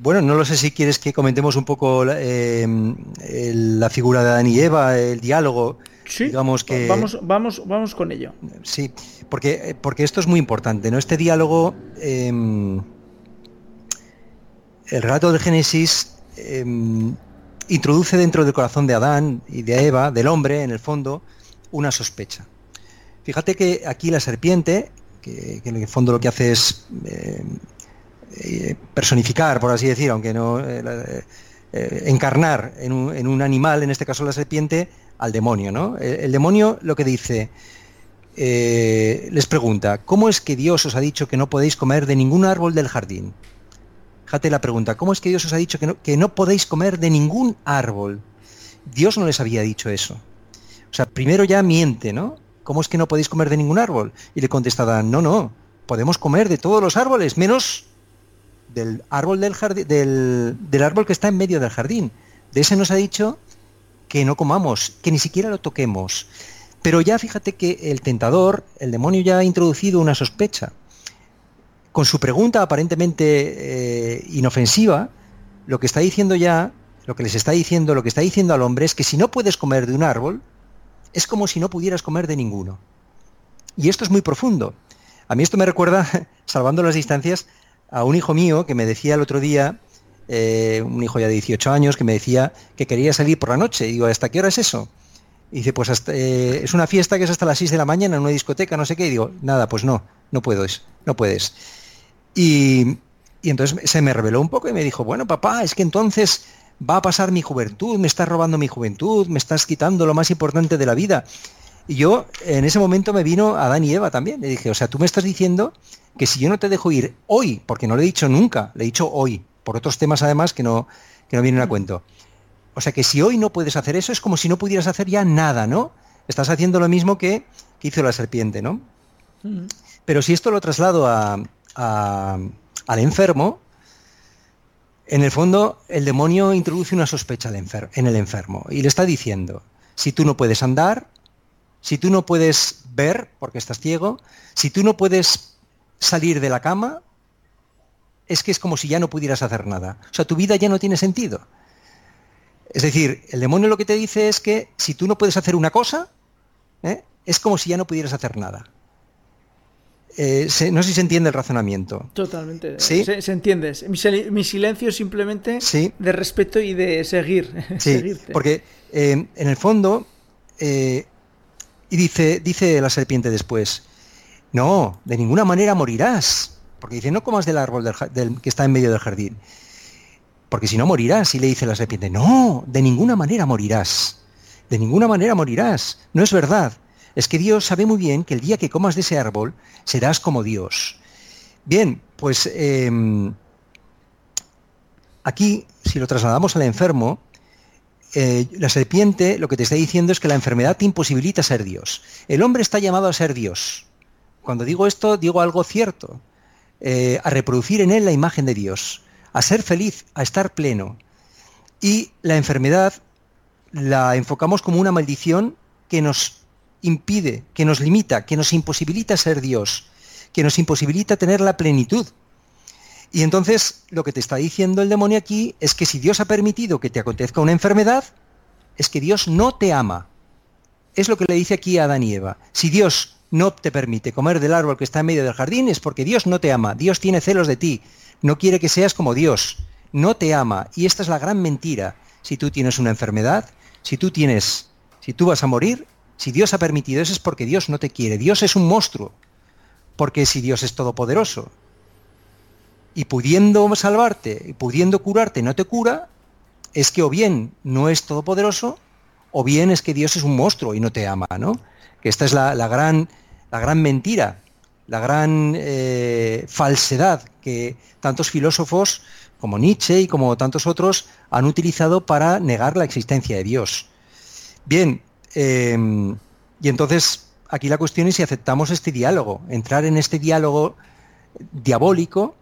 bueno, no lo sé si quieres que comentemos un poco eh, la figura de Adán y Eva, el diálogo. Sí, digamos que... vamos, vamos, vamos con ello. Sí, porque, porque esto es muy importante, ¿no? Este diálogo, em, el relato del Génesis em, introduce dentro del corazón de Adán y de Eva, del hombre, en el fondo, una sospecha. Fíjate que aquí la serpiente, que, en el fondo lo que hace es em, personificar, por así decir, aunque no eh, eh, encarnar en un, animal, en este caso la serpiente, al demonio. ¿no? El, demonio lo que dice, les pregunta, ¿cómo es que Dios os ha dicho que no podéis comer de ningún árbol del jardín? Fíjate la pregunta, ¿cómo es que Dios os ha dicho que no, que no podéis comer de ningún árbol? Dios no les había dicho eso. O sea, primero ya miente, ¿no? ¿Cómo es que no podéis comer de ningún árbol? Y le contesta no, no, podemos comer de todos los árboles, menos del árbol del jardín, del, árbol que está en medio del jardín. De ese nos ha dicho que no comamos, que ni siquiera lo toquemos. Pero ya fíjate que el tentador, el demonio ya ha introducido una sospecha. Con su pregunta aparentemente eh, inofensiva, lo que está diciendo ya, lo que les está diciendo, lo que está diciendo al hombre es que si no puedes comer de un árbol, es como si no pudieras comer de ninguno. Y esto es muy profundo. A mí esto me recuerda, salvando las distancias, a un hijo mío que me decía el otro día, eh, un hijo ya de 18 años, que me decía que quería salir por la noche. Y digo, ¿hasta qué hora es eso? Y dice, pues eh, es una fiesta que es hasta las 6 de la mañana en una discoteca, no sé qué. Y digo, nada, pues no, no puedes, no puedes. Y, y entonces se me reveló un poco y me dijo, bueno, papá, es que entonces va a pasar mi juventud, me estás robando mi juventud, me estás quitando lo más importante de la vida. Y yo en ese momento me vino a Dan y Eva también. Le dije, o sea, tú me estás diciendo que si yo no te dejo ir hoy, porque no lo he dicho nunca, le he dicho hoy, por otros temas además que no, que no vienen a cuento. O sea que si hoy no puedes hacer eso, es como si no pudieras hacer ya nada, ¿no? Estás haciendo lo mismo que, hizo la serpiente, ¿no? Pero si esto lo traslado a, al enfermo, en el fondo el demonio introduce una sospecha en el enfermo y le está diciendo, si tú no puedes andar, si tú no puedes ver porque estás ciego, si tú no puedes salir de la cama, es que es como si ya no pudieras hacer nada. O sea, tu vida ya no tiene sentido. Es decir, el demonio lo que te dice es que si tú no puedes hacer una cosa, ¿eh? es como si ya no pudieras hacer nada. Eh, no sé si se entiende el razonamiento. Totalmente. ¿Sí? Se, entiende. Mi, silencio simplemente de respeto y de seguir. Sí, porque eh, en el fondo, y dice, dice la serpiente después, no, de ninguna manera morirás. Porque dice, no comas del árbol del, que está en medio del jardín. Porque si no morirás. Y le dice la serpiente, no, de ninguna manera morirás. De ninguna manera morirás. No es verdad. Es que Dios sabe muy bien que el día que comas de ese árbol serás como Dios. Bien, pues em, aquí, si lo trasladamos al enfermo, eh, la serpiente lo que te está diciendo es que la enfermedad te imposibilita ser Dios. El hombre está llamado a ser Dios. Cuando digo esto, digo algo cierto. Eh, a reproducir en él la imagen de Dios, a ser feliz, a estar pleno. Y la enfermedad la enfocamos como una maldición que nos impide, que nos limita, que nos imposibilita ser Dios, que nos imposibilita tener la plenitud. Y entonces lo que te está diciendo el demonio aquí es que si Dios ha permitido que te acontezca una enfermedad, es que Dios no te ama. Es lo que le dice aquí a Adán y Eva. Si Dios no te permite comer del árbol que está en medio del jardín es porque Dios no te ama, Dios tiene celos de ti, no quiere que seas como Dios, no te ama. Y esta es la gran mentira. Si tú tienes una enfermedad, si tú tienes, si tú vas a morir, si Dios ha permitido eso es porque Dios no te quiere. Dios es un monstruo, porque si Dios es todopoderoso y pudiendo salvarte y pudiendo curarte no te cura, es que o bien no es todopoderoso o bien es que Dios es un monstruo y no te ama, ¿no? Que esta es la, la gran la gran mentira, la gran eh, falsedad que tantos filósofos como Nietzsche y como tantos otros han utilizado para negar la existencia de Dios. Bien, em, y entonces aquí la cuestión es si aceptamos este diálogo. Entrar en este diálogo diabólico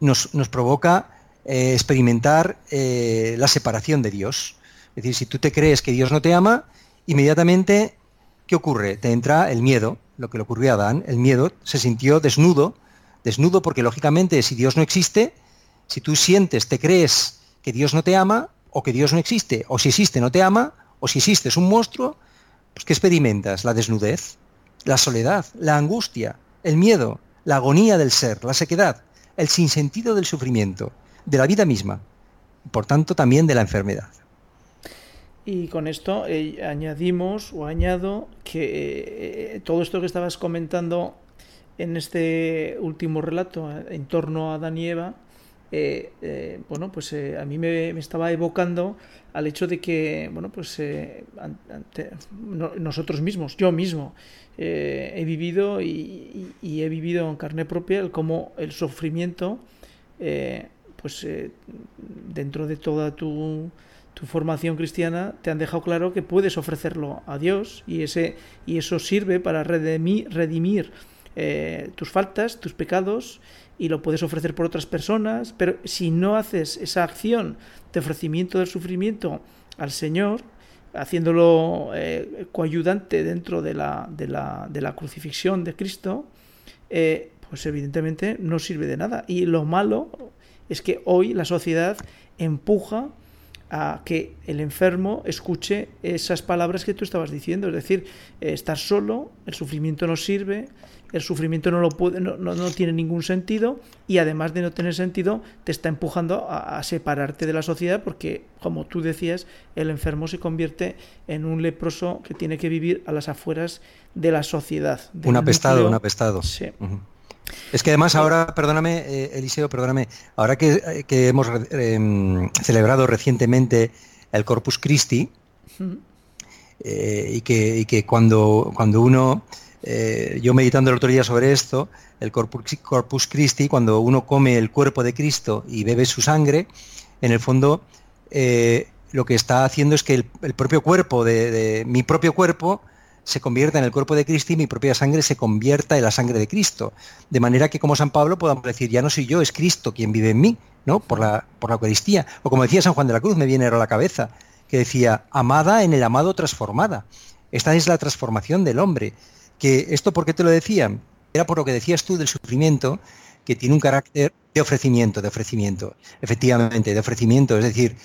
nos, provoca eh, experimentar eh, la separación de Dios. Es decir, si tú te crees que Dios no te ama, inmediatamente, ¿qué ocurre? Te entra el miedo, lo que le ocurrió a Adán, el miedo, se sintió desnudo, desnudo porque lógicamente si Dios no existe, si tú sientes, te crees que Dios no te ama, o que Dios no existe, o si existe no te ama, o si existe es un monstruo, pues ¿qué experimentas? La desnudez, la soledad, la angustia, el miedo, la agonía del ser, la sequedad, el sinsentido del sufrimiento, de la vida misma, por tanto también de la enfermedad. Y con esto eh, añadimos o añado que eh, todo esto que estabas comentando en este último relato eh, en torno a Adán y Eva, bueno, pues a mí me, estaba evocando al hecho de que, bueno, pues nosotros mismos, yo mismo, he vivido y, he vivido en carne propia el cómo el sufrimiento, pues dentro de toda tu tu formación cristiana te han dejado claro que puedes ofrecerlo a Dios y, ese, y eso sirve para redimir, eh, tus faltas, tus pecados y lo puedes ofrecer por otras personas, pero si no haces esa acción de ofrecimiento del sufrimiento al Señor, haciéndolo eh, coayudante dentro de la, de, la, de la, crucifixión de Cristo, eh, pues evidentemente no sirve de nada. Y lo malo es que hoy la sociedad empuja a que el enfermo escuche esas palabras que tú estabas diciendo, es decir, eh, estar solo, el sufrimiento no sirve, el sufrimiento no, lo puede, no, no, tiene ningún sentido y además de no tener sentido te está empujando a, separarte de la sociedad porque, como tú decías, el enfermo se convierte en un leproso que tiene que vivir a las afueras de la sociedad. Un apestado, un apestado. Sí. Es que además ahora, perdóname, eh, Eliseo, perdóname, ahora que, hemos em, celebrado recientemente el Corpus Christi, eh, y, que, cuando, cuando uno, eh, yo meditando el otro día sobre esto, el Corpus, Christi, cuando uno come el cuerpo de Cristo y bebe su sangre, en el fondo lo que está haciendo es que el, propio cuerpo de mi propio cuerpo, se convierta en el cuerpo de Cristo y mi propia sangre se convierta en la sangre de Cristo. De manera que como San Pablo podamos decir, ya no soy yo, es Cristo quien vive en mí, ¿no? Por la, por la Eucaristía. O como decía San Juan de la Cruz, me viene a la cabeza, que decía, amada en el amado transformada. Esta es la transformación del hombre. Que esto, ¿por qué te lo decía? Era por lo que decías tú del sufrimiento, que tiene un carácter de ofrecimiento, de ofrecimiento, efectivamente, de ofrecimiento. Es decir,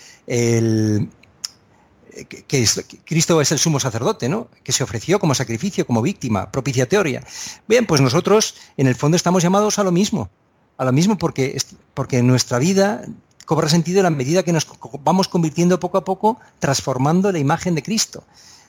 que, Cristo es el sumo sacerdote, ¿no? Que se ofreció como sacrificio, como víctima, propiciatoria. Bien, pues nosotros en el fondo estamos llamados a lo mismo, a lo mismo porque, porque nuestra vida cobra sentido en la medida que nos vamos convirtiendo poco a poco, transformando la imagen de Cristo.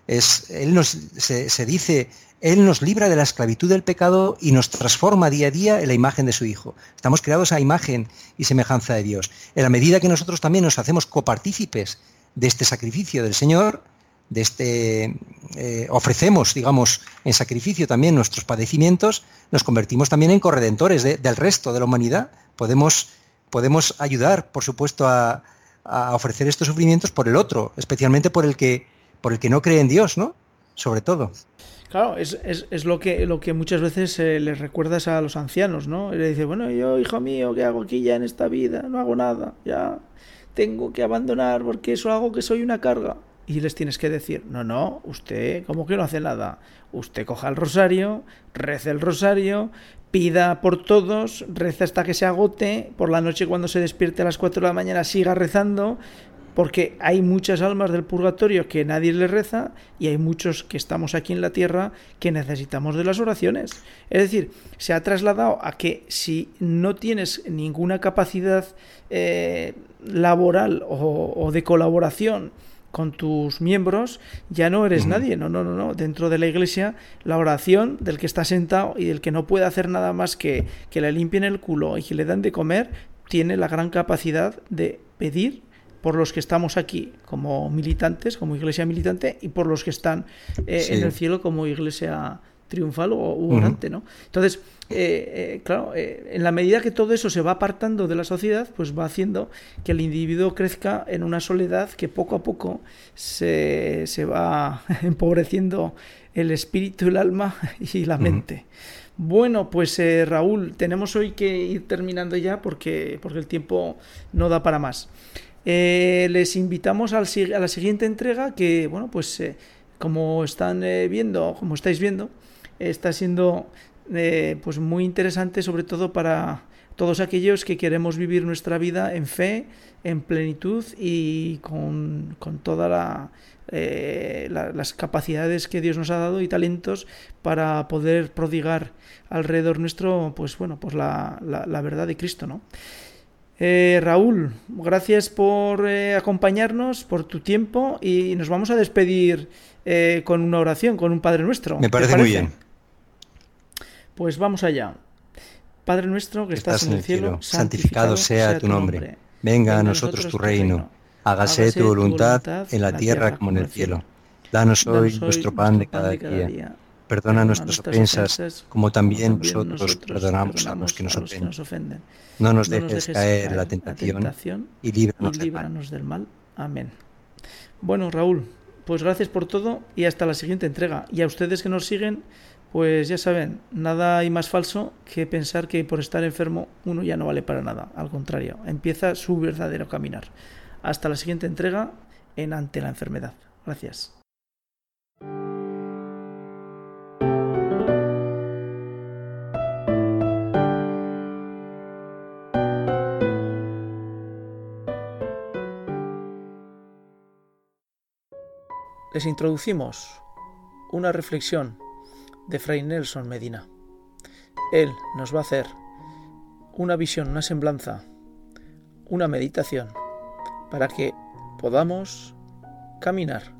Es, él nos, se dice, Él nos libra de la esclavitud del pecado y nos transforma día a día en la imagen de su Hijo. Estamos creados a imagen y semejanza de Dios. En la medida que nosotros también nos hacemos copartícipes de este sacrificio del Señor, de este eh, ofrecemos, digamos, en sacrificio también nuestros padecimientos, nos convertimos también en corredentores del resto de la humanidad. Podemos, podemos ayudar, por supuesto, a, ofrecer estos sufrimientos por el otro, especialmente por el que, por el que no cree en Dios, ¿no? Sobre todo. Claro, es, es, lo, que, lo que muchas veces eh, les recuerdas a los ancianos, ¿no? Y le dice, bueno, yo, hijo mío, ¿qué hago aquí ya en esta vida? No hago nada, ya tengo que abandonar porque eso hago que soy una carga. Y les tienes que decir, no, no, usted, ¿cómo que no hace nada? Usted coja el rosario, reza el rosario, pida por todos, reza hasta que se agote, por la noche cuando se despierte a las 4 de la mañana siga rezando, porque hay muchas almas del purgatorio que nadie le reza y hay muchos que estamos aquí en la tierra que necesitamos de las oraciones. Es decir, se ha trasladado a que si no tienes ninguna capacidad eh, laboral o, de colaboración con tus miembros, ya no eres nadie. No, no, no, no. Dentro de la iglesia, la oración del que está sentado y del que no puede hacer nada más que que le limpien el culo y que le dan de comer, tiene la gran capacidad de pedir por los que estamos aquí como militantes, como iglesia militante, y por los que están eh, en el cielo como iglesia triunfal o, orante, ¿no? Entonces, eh, claro, en la medida que todo eso se va apartando de la sociedad, pues va haciendo que el individuo crezca en una soledad que poco a poco se, se va empobreciendo el espíritu, el alma y la mente. Bueno, pues eh, Raúl, tenemos hoy que ir terminando ya porque, porque el tiempo no da para más. Eh, les invitamos al, a la siguiente entrega que, bueno, pues eh, como están viendo, como estáis viendo, está siendo pues muy interesante sobre todo para todos aquellos que queremos vivir nuestra vida en fe, en plenitud y con, con toda la eh, las capacidades que Dios nos ha dado y talentos para poder prodigar alrededor nuestro, pues bueno, pues la, verdad de Cristo, ¿no? Eh, Raúl, gracias por eh, acompañarnos, por tu tiempo y nos vamos a despedir con una oración, con un Padre Nuestro. Me parece, muy bien. Pues vamos allá. Padre nuestro que estás, en el cielo, santificado, sea, tu nombre. Venga, a nosotros, tu reino hágase tu voluntad en la tierra como en el cielo. Danos hoy nuestro pan de cada día. Perdona nuestras ofensas, como también nosotros perdonamos a los que nos ofenden. No nos dejes caer en la tentación y líbranos del mal. Amén. Bueno, Raúl, pues gracias por todo y hasta la siguiente entrega. Y a ustedes que nos siguen, pues ya saben, nada hay más falso que pensar que por estar enfermo uno ya no vale para nada. Al contrario, empieza su verdadero caminar. Hasta la siguiente entrega en Ante la Enfermedad. Gracias. Les introducimos una reflexión de Fray Nelson Medina. Él nos va a hacer una visión, una semblanza, una meditación para que podamos caminar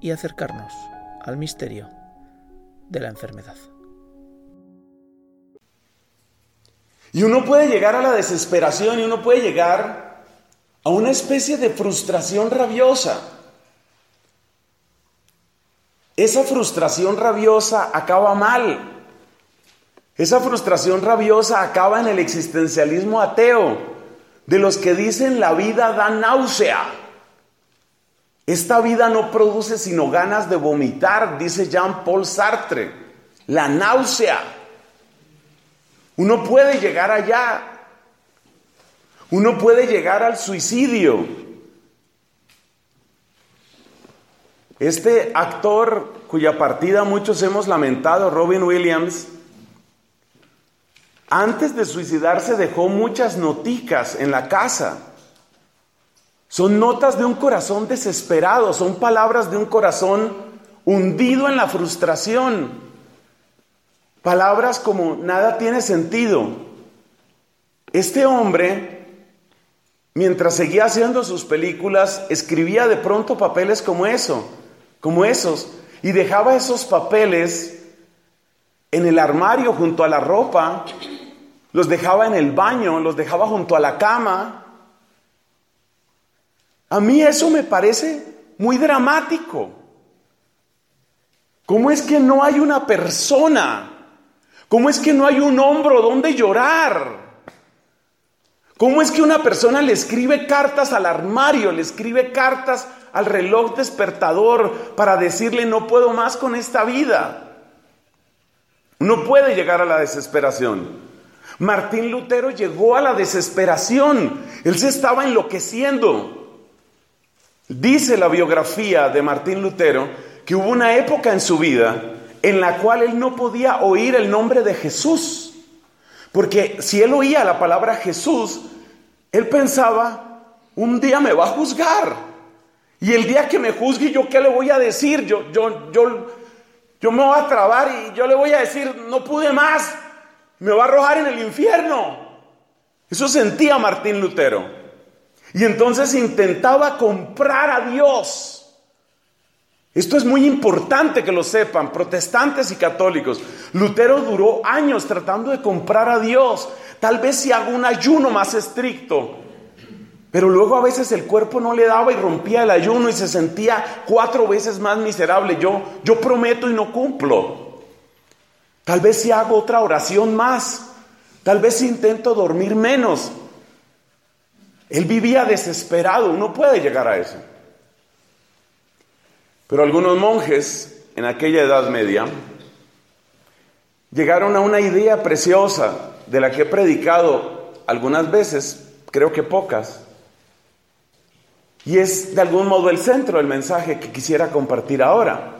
y acercarnos al misterio de la enfermedad. Y uno puede llegar a la desesperación y uno puede llegar a una especie de frustración rabiosa. Esa frustración rabiosa acaba mal. Esa frustración rabiosa acaba en el existencialismo ateo de los que dicen la vida da náusea. Esta vida no produce sino ganas de vomitar, dice Jean-Paul Sartre. La náusea. Uno puede llegar allá. Uno puede llegar al suicidio. Este actor cuya partida muchos hemos lamentado, Robin Williams, antes de suicidarse dejó muchas noticas en la casa. Son notas de un corazón desesperado, son palabras de un corazón hundido en la frustración. Palabras como nada tiene sentido. Este hombre, mientras seguía haciendo sus películas, escribía de pronto papeles como eso, como esos, y dejaba esos papeles en el armario junto a la ropa los dejaba en el baño, los dejaba junto a la cama. A mí eso me parece muy dramático. ¿Cómo es que no hay una persona? ¿Cómo es que no hay un hombro donde llorar? ¿Cómo es que una persona le escribe cartas al armario, le escribe cartas al reloj despertador para decirle no puedo más con esta vida? No puede llegar a la desesperación. Martín Lutero llegó a la desesperación. Él se estaba enloqueciendo. Dice la biografía de Martín Lutero que hubo una época en su vida en la cual él no podía oír el nombre de Jesús. Porque si él oía la palabra Jesús, él pensaba, un día me va a juzgar. Y el día que me juzgue, ¿yo qué le voy a decir? Yo, yo, yo, yo me voy a trabar y yo le voy a decir, no pude más me va a arrojar en el infierno. Eso sentía Martín Lutero. Y entonces intentaba comprar a Dios. Esto es muy importante que lo sepan, protestantes y católicos. Lutero duró años tratando de comprar a Dios. Tal vez si hago un ayuno más estricto. Pero luego a veces el cuerpo no le daba y rompía el ayuno y se sentía cuatro veces más miserable. Yo, yo prometo y no cumplo. Tal vez si hago otra oración más. Tal vez si intento dormir menos. Él vivía desesperado. Uno puede llegar a eso. Pero algunos monjes en aquella Edad Media llegaron a una idea preciosa de la que he predicado algunas veces, creo que pocas, y es de algún modo el centro del mensaje que quisiera compartir ahora.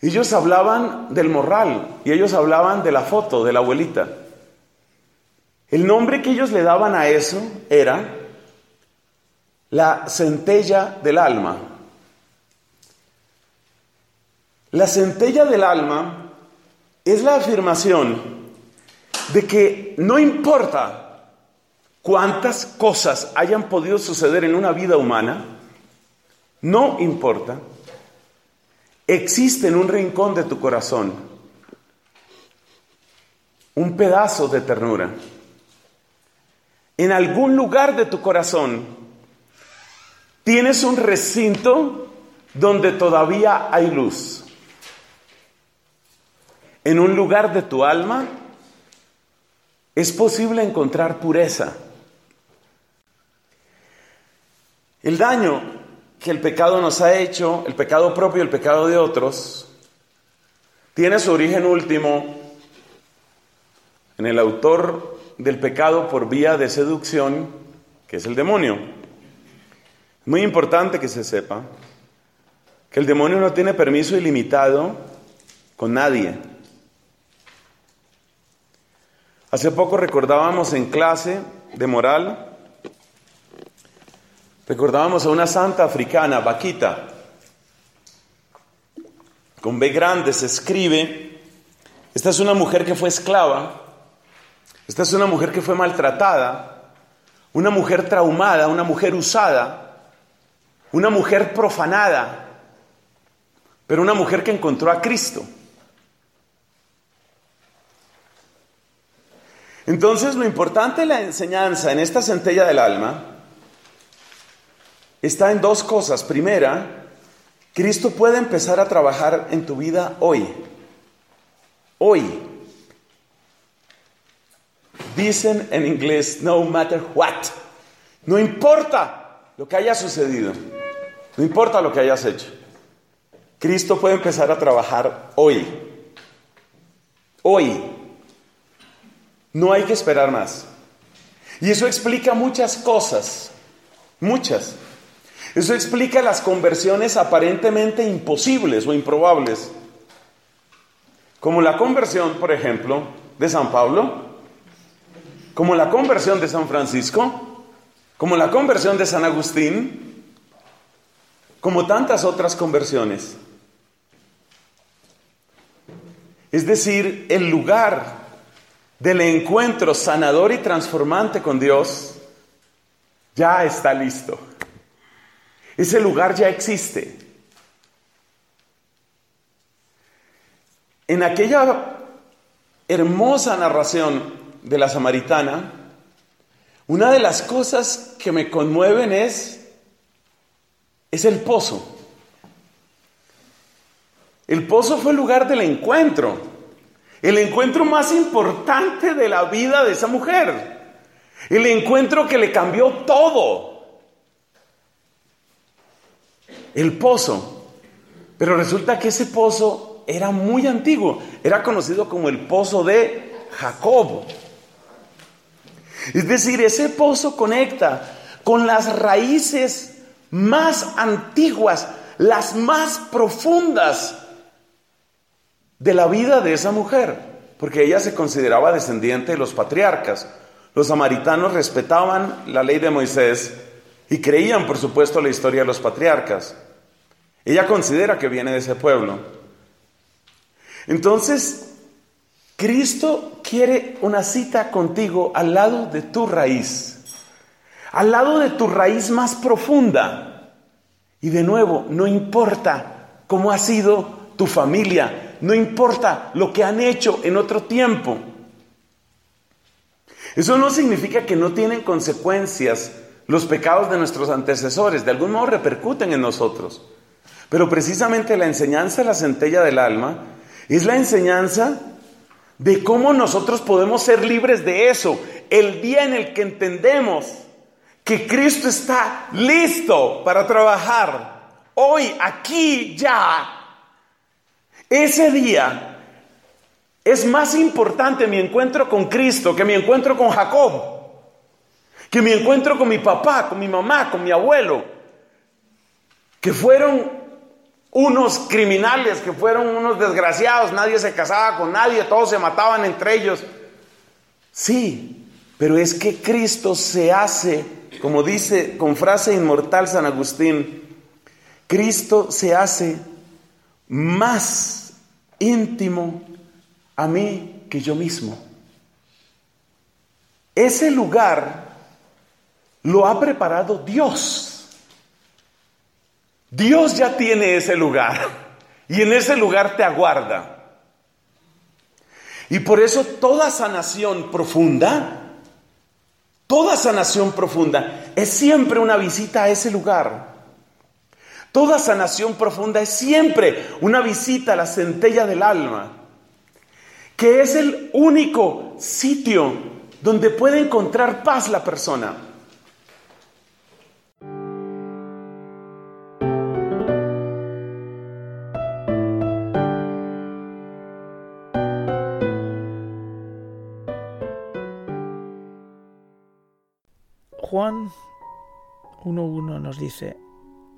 Ellos hablaban del morral y ellos hablaban de la foto de la abuelita. El nombre que ellos le daban a eso era la centella del alma. La centella del alma es la afirmación de que no importa cuántas cosas hayan podido suceder en una vida humana, no importa, existe en un rincón de tu corazón un pedazo de ternura. En algún lugar de tu corazón tienes un recinto donde todavía hay luz en un lugar de tu alma, es posible encontrar pureza. El daño que el pecado nos ha hecho, el pecado propio y el pecado de otros, tiene su origen último en el autor del pecado por vía de seducción, que es el demonio. Muy importante que se sepa que el demonio no tiene permiso ilimitado con nadie. Hace poco recordábamos en clase de moral, recordábamos a una santa africana, Vaquita, con B grande se escribe, esta es una mujer que fue esclava, esta es una mujer que fue maltratada, una mujer traumada, una mujer usada, una mujer profanada, pero una mujer que encontró a Cristo. Entonces, lo importante de la enseñanza en esta centella del alma está en dos cosas. Primera, Cristo puede empezar a trabajar en tu vida hoy. Hoy. Dicen en inglés, no matter what. No importa lo que haya sucedido. No importa lo que hayas hecho. Cristo puede empezar a trabajar hoy. Hoy. No hay que esperar más. Y eso explica muchas cosas, muchas. Eso explica las conversiones aparentemente imposibles o improbables, como la conversión, por ejemplo, de San Pablo, como la conversión de San Francisco, como la conversión de San Agustín, como tantas otras conversiones. Es decir, el lugar del encuentro sanador y transformante con Dios ya está listo. Ese lugar ya existe. En aquella hermosa narración de la samaritana, una de las cosas que me conmueven es, es el pozo. El pozo fue el lugar del encuentro. El encuentro más importante de la vida de esa mujer. El encuentro que le cambió todo. El pozo. Pero resulta que ese pozo era muy antiguo. Era conocido como el pozo de Jacob. Es decir, ese pozo conecta con las raíces más antiguas, las más profundas de la vida de esa mujer, porque ella se consideraba descendiente de los patriarcas. Los samaritanos respetaban la ley de Moisés y creían, por supuesto, la historia de los patriarcas. Ella considera que viene de ese pueblo. Entonces, Cristo quiere una cita contigo al lado de tu raíz, al lado de tu raíz más profunda. Y de nuevo, no importa cómo ha sido tu familia, no importa lo que han hecho en otro tiempo. Eso no significa que no tienen consecuencias los pecados de nuestros antecesores, de algún modo repercuten en nosotros. Pero precisamente la enseñanza de la centella del alma Es la enseñanza de cómo nosotros podemos ser libres de eso. El día en el que entendemos que Cristo está listo para trabajar. Hoy, aquí, ya. Ese día es más importante mi encuentro con Cristo que mi encuentro con Jacob, que mi encuentro con mi papá, con mi mamá, con mi abuelo, que fueron unos criminales, que fueron unos desgraciados, nadie se casaba con nadie, todos se mataban entre ellos. Sí, pero es que Cristo se hace, como dice con frase inmortal San Agustín, Cristo se hace más íntimo a mí que yo mismo. Ese lugar lo ha preparado Dios. Dios ya tiene ese lugar y en ese lugar te aguarda. Y por eso toda sanación profunda, toda sanación profunda es siempre una visita a ese lugar. Toda sanación profunda es siempre una visita a la centella del alma que es el único sitio donde puede encontrar paz la persona. Juan 1.1 nos dice,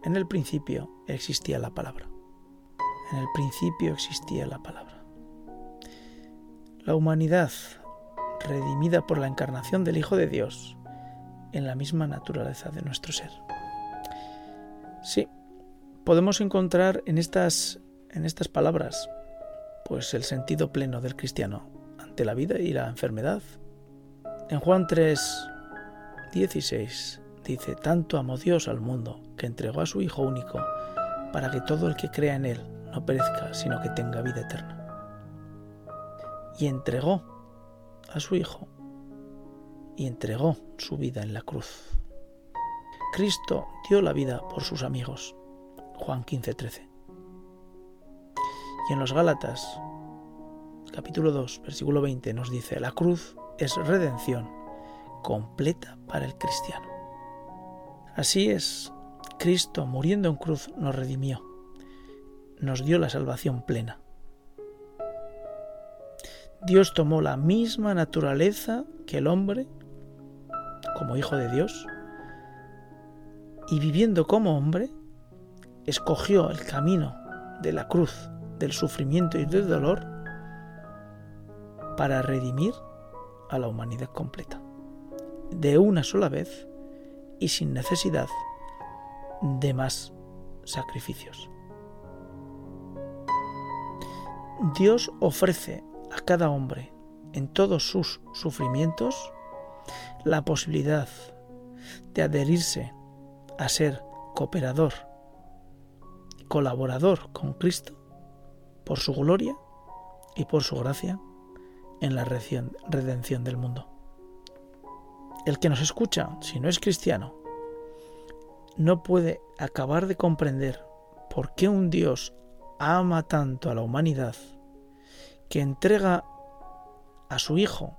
en el principio existía la palabra. En el principio existía la palabra. La humanidad, redimida por la encarnación del Hijo de Dios, en la misma naturaleza de nuestro ser. Sí, podemos encontrar en estas, en estas palabras pues el sentido pleno del cristiano ante la vida y la enfermedad. En Juan 3, 16 dice, tanto amó Dios al mundo que entregó a su Hijo único para que todo el que crea en Él no perezca, sino que tenga vida eterna y entregó a su Hijo y entregó su vida en la cruz. Cristo dio la vida por sus amigos. Juan 15:13. Y en los Gálatas, capítulo 2, versículo 20, nos dice, la cruz es redención completa para el cristiano. Así es, Cristo muriendo en cruz nos redimió, nos dio la salvación plena. Dios tomó la misma naturaleza que el hombre como hijo de Dios y viviendo como hombre, escogió el camino de la cruz, del sufrimiento y del dolor para redimir a la humanidad completa, de una sola vez y sin necesidad de más sacrificios. Dios ofrece a cada hombre en todos sus sufrimientos la posibilidad de adherirse a ser cooperador colaborador con Cristo por su gloria y por su gracia en la redención del mundo. El que nos escucha, si no es cristiano, no puede acabar de comprender por qué un Dios ama tanto a la humanidad que entrega a su Hijo,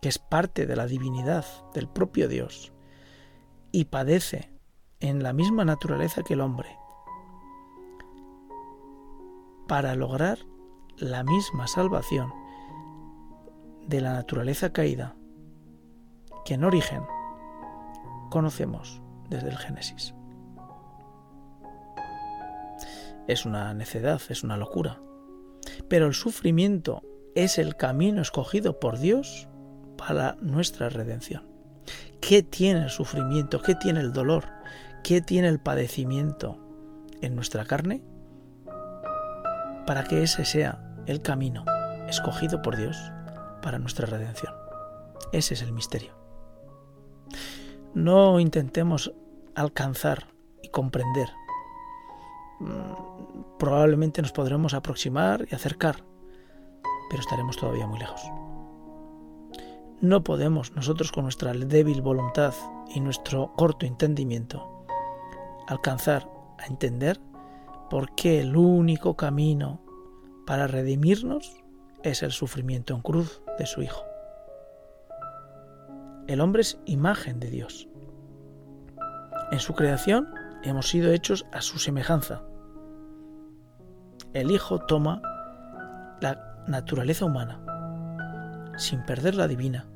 que es parte de la divinidad del propio Dios, y padece en la misma naturaleza que el hombre, para lograr la misma salvación de la naturaleza caída que en origen conocemos desde el Génesis. Es una necedad, es una locura. Pero el sufrimiento es el camino escogido por Dios para nuestra redención. ¿Qué tiene el sufrimiento? ¿Qué tiene el dolor? ¿Qué tiene el padecimiento en nuestra carne? Para que ese sea el camino escogido por Dios para nuestra redención. Ese es el misterio. No intentemos alcanzar y comprender Mm, probablemente nos podremos aproximar y acercar, pero estaremos todavía muy lejos. No podemos nosotros con nuestra débil voluntad y nuestro corto entendimiento alcanzar a entender por qué el único camino para redimirnos es el sufrimiento en cruz de su Hijo. El hombre es imagen de Dios. En su creación hemos sido hechos a su semejanza. El Hijo toma la naturaleza humana sin perder la divina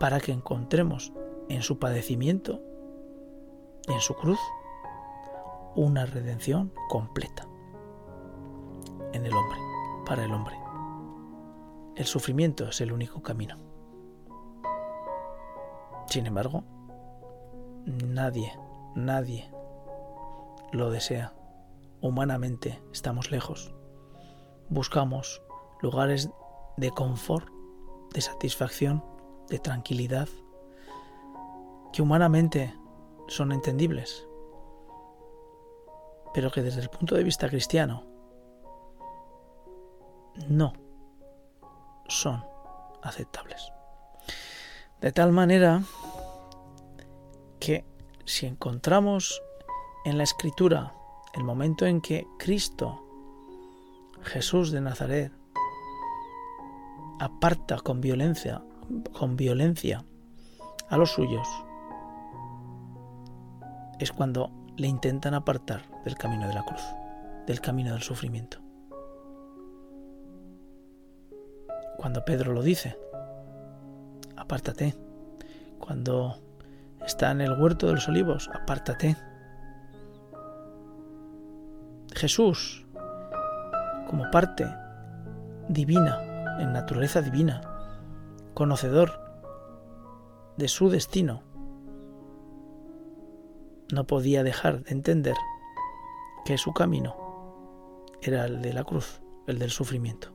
para que encontremos en su padecimiento, en su cruz, una redención completa en el hombre, para el hombre. El sufrimiento es el único camino. Sin embargo, nadie, nadie lo desea. Humanamente estamos lejos. Buscamos lugares de confort, de satisfacción, de tranquilidad, que humanamente son entendibles, pero que desde el punto de vista cristiano no son aceptables. De tal manera si encontramos en la escritura el momento en que Cristo, Jesús de Nazaret, aparta con violencia, con violencia a los suyos, es cuando le intentan apartar del camino de la cruz, del camino del sufrimiento. Cuando Pedro lo dice, apártate. Cuando está en el huerto de los olivos, apártate. Jesús, como parte divina, en naturaleza divina, conocedor de su destino, no podía dejar de entender que su camino era el de la cruz, el del sufrimiento.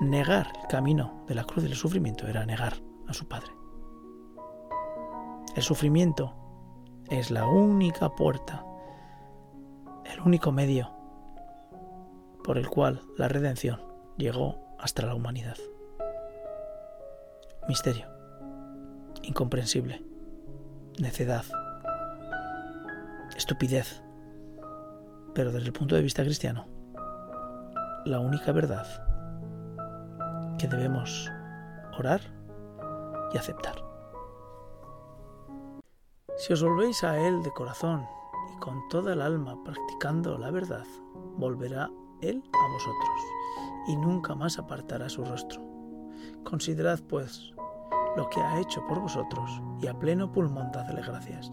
Negar el camino de la cruz del sufrimiento era negar a su Padre. El sufrimiento es la única puerta, el único medio por el cual la redención llegó hasta la humanidad. Misterio, incomprensible, necedad, estupidez. Pero desde el punto de vista cristiano, la única verdad que debemos orar y aceptar. Si os volvéis a Él de corazón y con toda el alma practicando la verdad, volverá Él a vosotros y nunca más apartará su rostro. Considerad pues lo que ha hecho por vosotros y a pleno pulmón dadle gracias.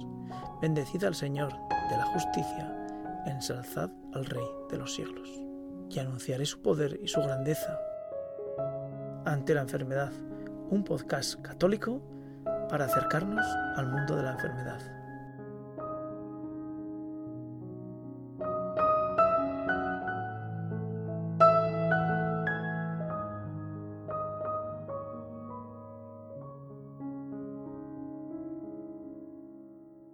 Bendecid al Señor de la justicia, ensalzad al Rey de los siglos. Y anunciaré su poder y su grandeza ante la enfermedad, un podcast católico para acercarnos al mundo de la enfermedad.